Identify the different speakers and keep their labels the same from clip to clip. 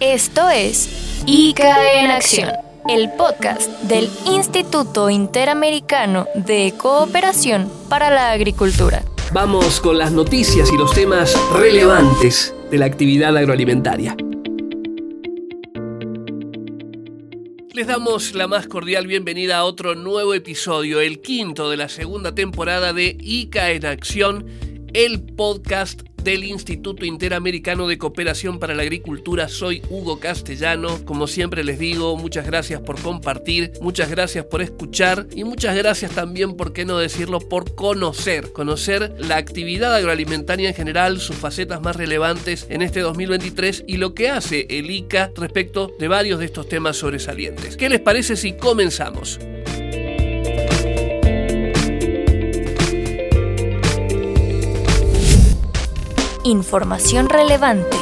Speaker 1: Esto es ICA en Acción, el podcast del Instituto Interamericano de Cooperación para la Agricultura.
Speaker 2: Vamos con las noticias y los temas relevantes de la actividad agroalimentaria. Les damos la más cordial bienvenida a otro nuevo episodio, el quinto de la segunda temporada de ICA en Acción, el podcast del Instituto Interamericano de Cooperación para la Agricultura. Soy Hugo Castellano. Como siempre les digo, muchas gracias por compartir, muchas gracias por escuchar y muchas gracias también, por qué no decirlo, por conocer. Conocer la actividad agroalimentaria en general, sus facetas más relevantes en este 2023 y lo que hace el ICA respecto de varios de estos temas sobresalientes. ¿Qué les parece si comenzamos?
Speaker 1: Información relevante.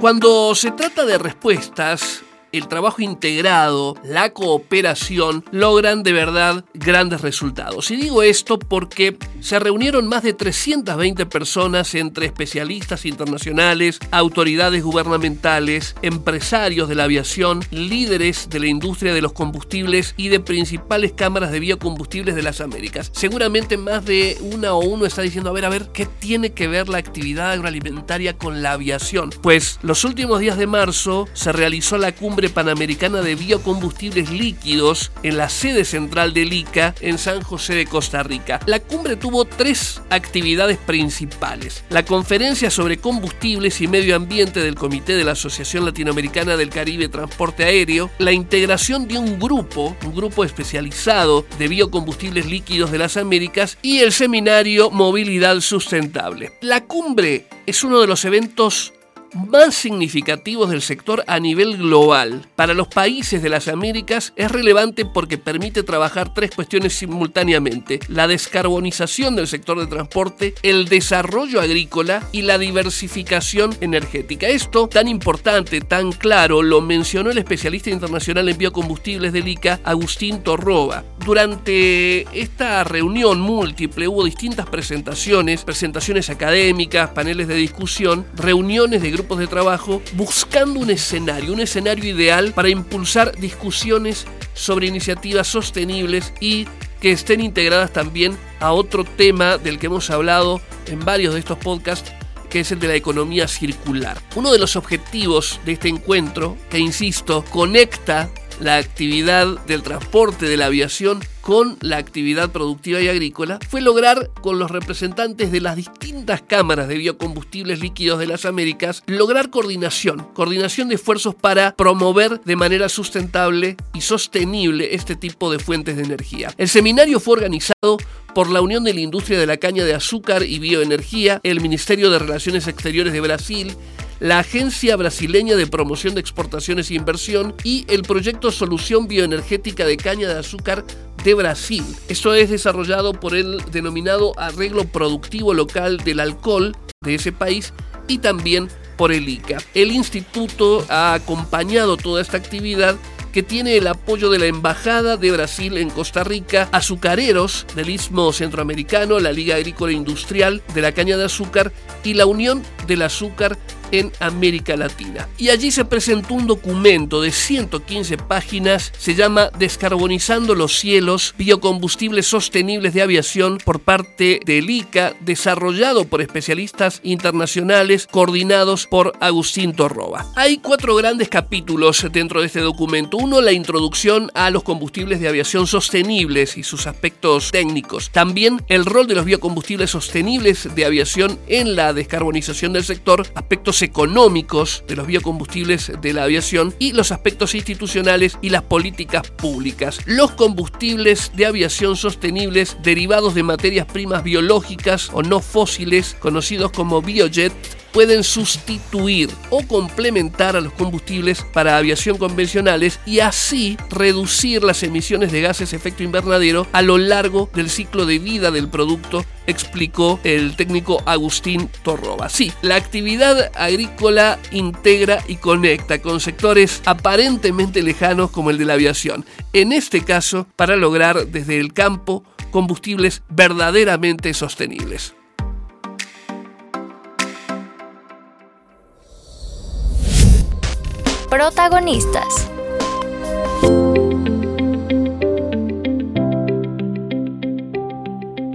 Speaker 2: Cuando se trata de respuestas, el trabajo integrado, la cooperación, logran de verdad grandes resultados. Y digo esto porque se reunieron más de 320 personas entre especialistas internacionales, autoridades gubernamentales, empresarios de la aviación, líderes de la industria de los combustibles y de principales cámaras de biocombustibles de las Américas. Seguramente más de una o uno está diciendo, a ver, a ver, ¿qué tiene que ver la actividad agroalimentaria con la aviación? Pues los últimos días de marzo se realizó la cumbre Panamericana de Biocombustibles Líquidos en la sede central del ICA en San José de Costa Rica. La cumbre tuvo tres actividades principales. La conferencia sobre combustibles y medio ambiente del Comité de la Asociación Latinoamericana del Caribe Transporte Aéreo, la integración de un grupo, un grupo especializado de biocombustibles líquidos de las Américas y el seminario Movilidad Sustentable. La cumbre es uno de los eventos más significativos del sector a nivel global. Para los países de las Américas es relevante porque permite trabajar tres cuestiones simultáneamente. La descarbonización del sector de transporte, el desarrollo agrícola y la diversificación energética. Esto, tan importante, tan claro, lo mencionó el especialista internacional en biocombustibles del ICA, Agustín Torroba. Durante esta reunión múltiple hubo distintas presentaciones, presentaciones académicas, paneles de discusión, reuniones de grupos de trabajo, buscando un escenario, un escenario ideal para impulsar discusiones sobre iniciativas sostenibles y que estén integradas también a otro tema del que hemos hablado en varios de estos podcasts que es el de la economía circular. Uno de los objetivos de este encuentro, que insisto, conecta la actividad del transporte de la aviación con la actividad productiva y agrícola fue lograr con los representantes de las distintas cámaras de biocombustibles líquidos de las Américas lograr coordinación, coordinación de esfuerzos para promover de manera sustentable y sostenible este tipo de fuentes de energía. El seminario fue organizado por la Unión de la Industria de la Caña de Azúcar y Bioenergía, el Ministerio de Relaciones Exteriores de Brasil, la Agencia Brasileña de Promoción de Exportaciones e Inversión y el proyecto Solución Bioenergética de Caña de Azúcar de Brasil. Esto es desarrollado por el denominado arreglo productivo local del alcohol de ese país y también por el ICA. El instituto ha acompañado toda esta actividad que tiene el apoyo de la Embajada de Brasil en Costa Rica, azucareros del Istmo Centroamericano, la Liga Agrícola Industrial de la Caña de Azúcar y la Unión del Azúcar en América Latina. Y allí se presentó un documento de 115 páginas, se llama Descarbonizando los cielos, biocombustibles sostenibles de aviación por parte del ICA, desarrollado por especialistas internacionales, coordinados por Agustín Torroba. Hay cuatro grandes capítulos dentro de este documento. Uno, la introducción a los combustibles de aviación sostenibles y sus aspectos técnicos. También el rol de los biocombustibles sostenibles de aviación en la descarbonización del sector, aspectos económicos de los biocombustibles de la aviación y los aspectos institucionales y las políticas públicas. Los combustibles de aviación sostenibles derivados de materias primas biológicas o no fósiles, conocidos como biojet, pueden sustituir o complementar a los combustibles para aviación convencionales y así reducir las emisiones de gases de efecto invernadero a lo largo del ciclo de vida del producto, explicó el técnico Agustín Torroba. Sí, la actividad agrícola integra y conecta con sectores aparentemente lejanos como el de la aviación. En este caso, para lograr desde el campo combustibles verdaderamente sostenibles.
Speaker 1: Protagonistas.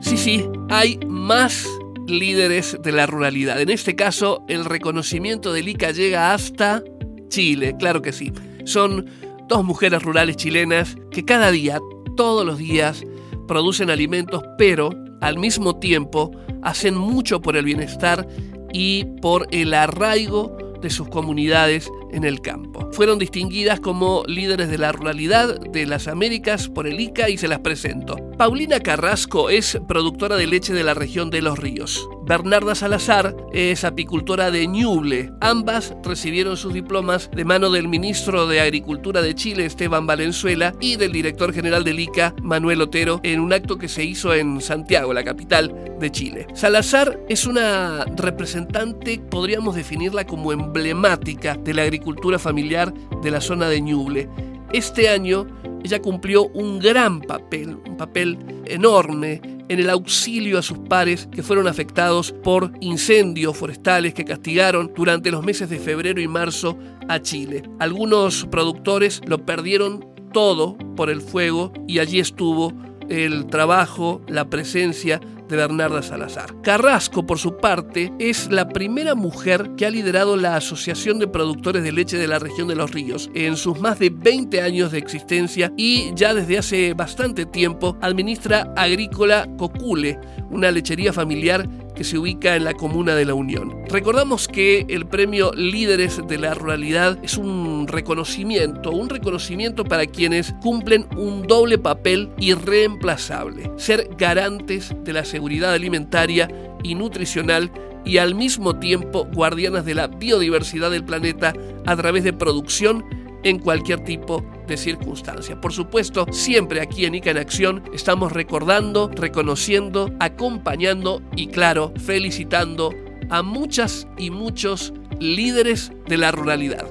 Speaker 2: Sí, sí, hay más líderes de la ruralidad. En este caso, el reconocimiento del ICA llega hasta Chile, claro que sí. Son dos mujeres rurales chilenas que cada día, todos los días, producen alimentos, pero al mismo tiempo hacen mucho por el bienestar y por el arraigo de sus comunidades en el campo. Fueron distinguidas como líderes de la ruralidad de las Américas por el ICA y se las presento. Paulina Carrasco es productora de leche de la región de Los Ríos. Bernarda Salazar es apicultora de Ñuble. Ambas recibieron sus diplomas de mano del ministro de Agricultura de Chile, Esteban Valenzuela, y del director general del ICA, Manuel Otero, en un acto que se hizo en Santiago, la capital de Chile. Salazar es una representante, podríamos definirla como emblemática de la agricultura familiar de la zona de Ñuble. Este año ella cumplió un gran papel, un papel enorme en el auxilio a sus pares que fueron afectados por incendios forestales que castigaron durante los meses de febrero y marzo a Chile. Algunos productores lo perdieron todo por el fuego y allí estuvo el trabajo, la presencia de Bernarda Salazar. Carrasco, por su parte, es la primera mujer que ha liderado la Asociación de Productores de Leche de la región de Los Ríos en sus más de 20 años de existencia y ya desde hace bastante tiempo administra Agrícola Cocule, una lechería familiar que se ubica en la comuna de La Unión. Recordamos que el premio Líderes de la Ruralidad es un reconocimiento, un reconocimiento para quienes cumplen un doble papel irreemplazable, ser garantes de la seguridad alimentaria y nutricional y al mismo tiempo guardianas de la biodiversidad del planeta a través de producción en cualquier tipo de circunstancia. Por supuesto, siempre aquí en ICA en Acción estamos recordando, reconociendo, acompañando y claro, felicitando a muchas y muchos líderes de la ruralidad.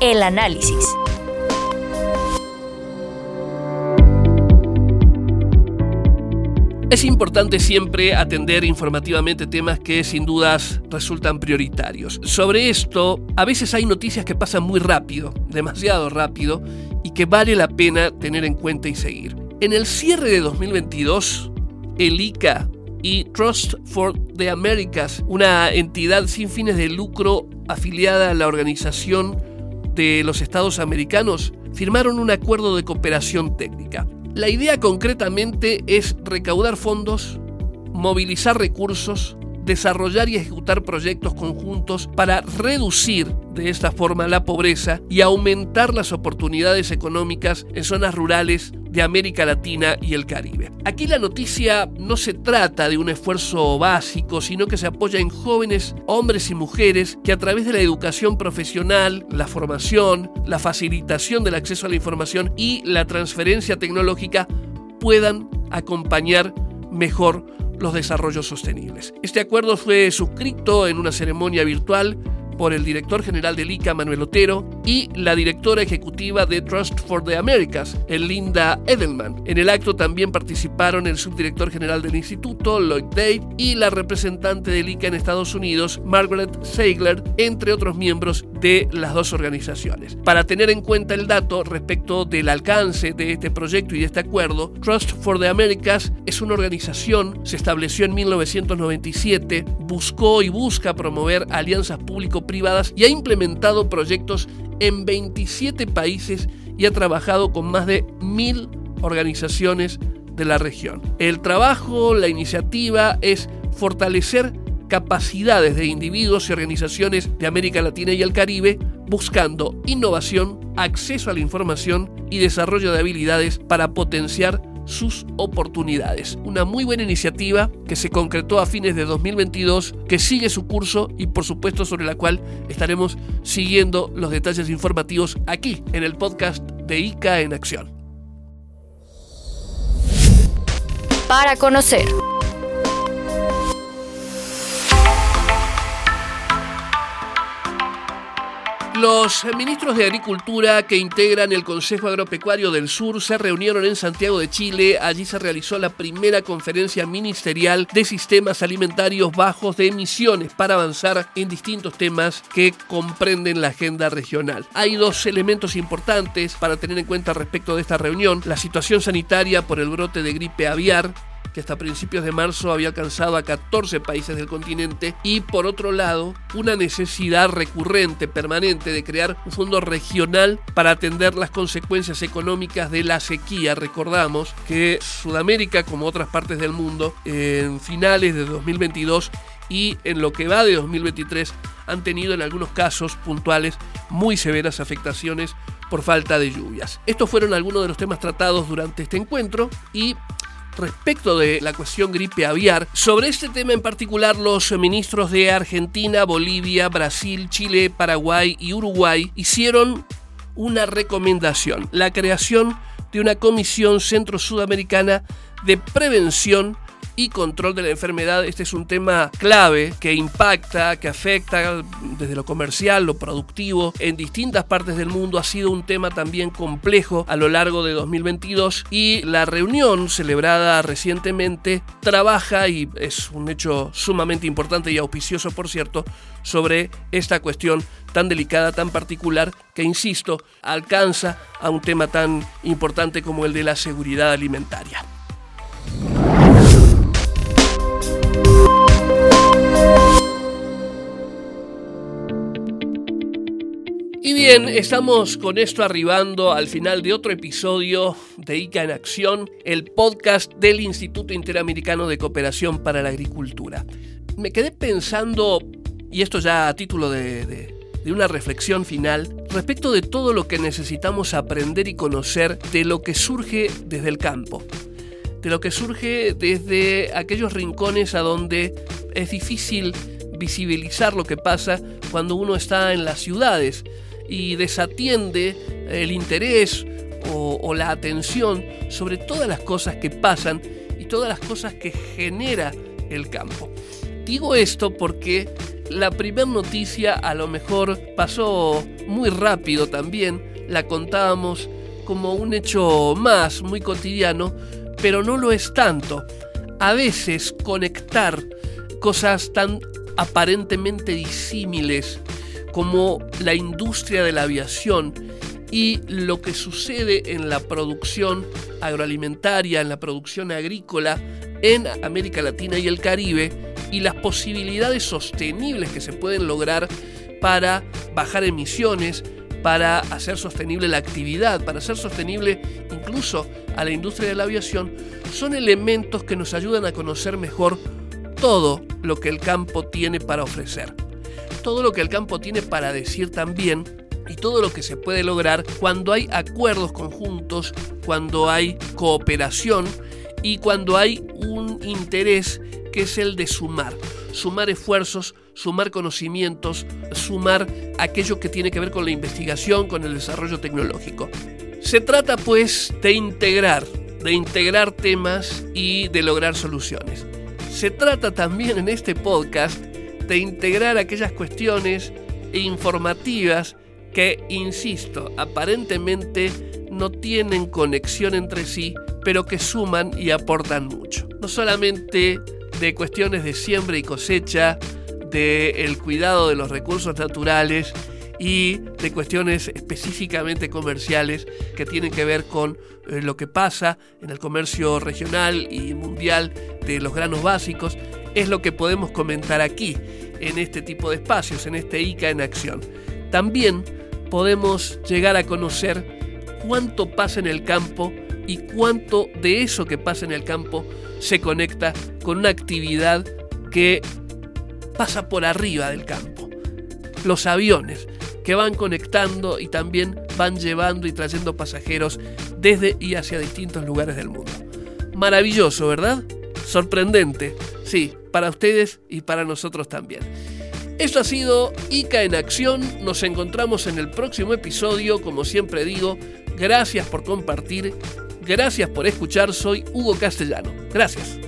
Speaker 1: El análisis.
Speaker 2: Es importante siempre atender informativamente temas que sin dudas resultan prioritarios. Sobre esto, a veces hay noticias que pasan muy rápido, demasiado rápido, y que vale la pena tener en cuenta y seguir. En el cierre de 2022, el ICA y Trust for the Americas, una entidad sin fines de lucro afiliada a la Organización de los Estados Americanos, firmaron un acuerdo de cooperación técnica. La idea concretamente es recaudar fondos, movilizar recursos, desarrollar y ejecutar proyectos conjuntos para reducir de esta forma la pobreza y aumentar las oportunidades económicas en zonas rurales de América Latina y el Caribe. Aquí la noticia no se trata de un esfuerzo básico, sino que se apoya en jóvenes hombres y mujeres que a través de la educación profesional, la formación, la facilitación del acceso a la información y la transferencia tecnológica puedan acompañar mejor los desarrollos sostenibles. Este acuerdo fue suscrito en una ceremonia virtual por el director general del ICA, Manuel Otero, y la directora ejecutiva de Trust for the Americas, Linda Edelman. En el acto también participaron el subdirector general del instituto, Lloyd Day, y la representante del ICA en Estados Unidos, Margaret Seigler, entre otros miembros de las dos organizaciones. Para tener en cuenta el dato respecto del alcance de este proyecto y de este acuerdo, Trust for the Americas es una organización, se estableció en 1997, buscó y busca promover alianzas público privadas y ha implementado proyectos en 27 países y ha trabajado con más de mil organizaciones de la región. El trabajo, la iniciativa es fortalecer capacidades de individuos y organizaciones de América Latina y el Caribe buscando innovación, acceso a la información y desarrollo de habilidades para potenciar sus oportunidades. Una muy buena iniciativa que se concretó a fines de 2022, que sigue su curso y por supuesto sobre la cual estaremos siguiendo los detalles informativos aquí en el podcast de ICA en Acción.
Speaker 1: Para conocer.
Speaker 2: Los ministros de Agricultura que integran el Consejo Agropecuario del Sur se reunieron en Santiago de Chile. Allí se realizó la primera conferencia ministerial de sistemas alimentarios bajos de emisiones para avanzar en distintos temas que comprenden la agenda regional. Hay dos elementos importantes para tener en cuenta respecto de esta reunión. La situación sanitaria por el brote de gripe aviar que hasta principios de marzo había alcanzado a 14 países del continente, y por otro lado, una necesidad recurrente, permanente, de crear un fondo regional para atender las consecuencias económicas de la sequía. Recordamos que Sudamérica, como otras partes del mundo, en finales de 2022 y en lo que va de 2023 han tenido en algunos casos puntuales muy severas afectaciones por falta de lluvias. Estos fueron algunos de los temas tratados durante este encuentro y respecto de la cuestión gripe aviar. Sobre este tema en particular, los ministros de Argentina, Bolivia, Brasil, Chile, Paraguay y Uruguay hicieron una recomendación, la creación de una comisión centro-sudamericana de prevención y control de la enfermedad. Este es un tema clave que impacta, que afecta desde lo comercial, lo productivo, en distintas partes del mundo. Ha sido un tema también complejo a lo largo de 2022 y la reunión celebrada recientemente trabaja, y es un hecho sumamente importante y auspicioso, por cierto, sobre esta cuestión tan delicada, tan particular, que, insisto, alcanza a un tema tan importante como el de la seguridad alimentaria. Y bien, estamos con esto arribando al final de otro episodio de ICA en Acción, el podcast del Instituto Interamericano de Cooperación para la Agricultura. Me quedé pensando, y esto ya a título de, de una reflexión final, respecto de todo lo que necesitamos aprender y conocer de lo que surge desde el campo, de lo que surge desde aquellos rincones a donde es difícil visibilizar lo que pasa cuando uno está en las ciudades y desatiende el interés o, la atención sobre todas las cosas que pasan y todas las cosas que genera el campo. Digo esto porque la primera noticia a lo mejor pasó muy rápido también, la contábamos como un hecho más, muy cotidiano, pero no lo es tanto. A veces conectar cosas tan aparentemente disímiles como la industria de la aviación y lo que sucede en la producción agroalimentaria, en la producción agrícola en América Latina y el Caribe y las posibilidades sostenibles que se pueden lograr para bajar emisiones, para hacer sostenible la actividad, para hacer sostenible incluso a la industria de la aviación, son elementos que nos ayudan a conocer mejor todo lo que el campo tiene para ofrecer todo lo que el campo tiene para decir también y todo lo que se puede lograr cuando hay acuerdos conjuntos, cuando hay cooperación y cuando hay un interés que es el de sumar, sumar esfuerzos, sumar conocimientos, sumar aquello que tiene que ver con la investigación, con el desarrollo tecnológico. Se trata pues de integrar, de integrar temas y de lograr soluciones. Se trata también en este podcast de integrar aquellas cuestiones informativas que, insisto, aparentemente no tienen conexión entre sí, pero que suman y aportan mucho. No solamente de cuestiones de siembra y cosecha, de cuidado de los recursos naturales y de cuestiones específicamente comerciales que tienen que ver con eh, lo que pasa en el comercio regional y mundial los granos básicos es lo que podemos comentar aquí, en este tipo de espacios, en este ICA en acción. También podemos llegar a conocer cuánto pasa en el campo y cuánto de eso que pasa en el campo se conecta con una actividad que pasa por arriba del campo. Los aviones que van conectando y también van llevando y trayendo pasajeros desde y hacia distintos lugares del mundo. Maravilloso, ¿verdad? Sorprendente. Sí, para ustedes y para nosotros también. Esto ha sido ICA en acción. Nos encontramos en el próximo episodio. Como siempre digo, gracias por compartir, gracias por escuchar. Soy Hugo Castellano. Gracias.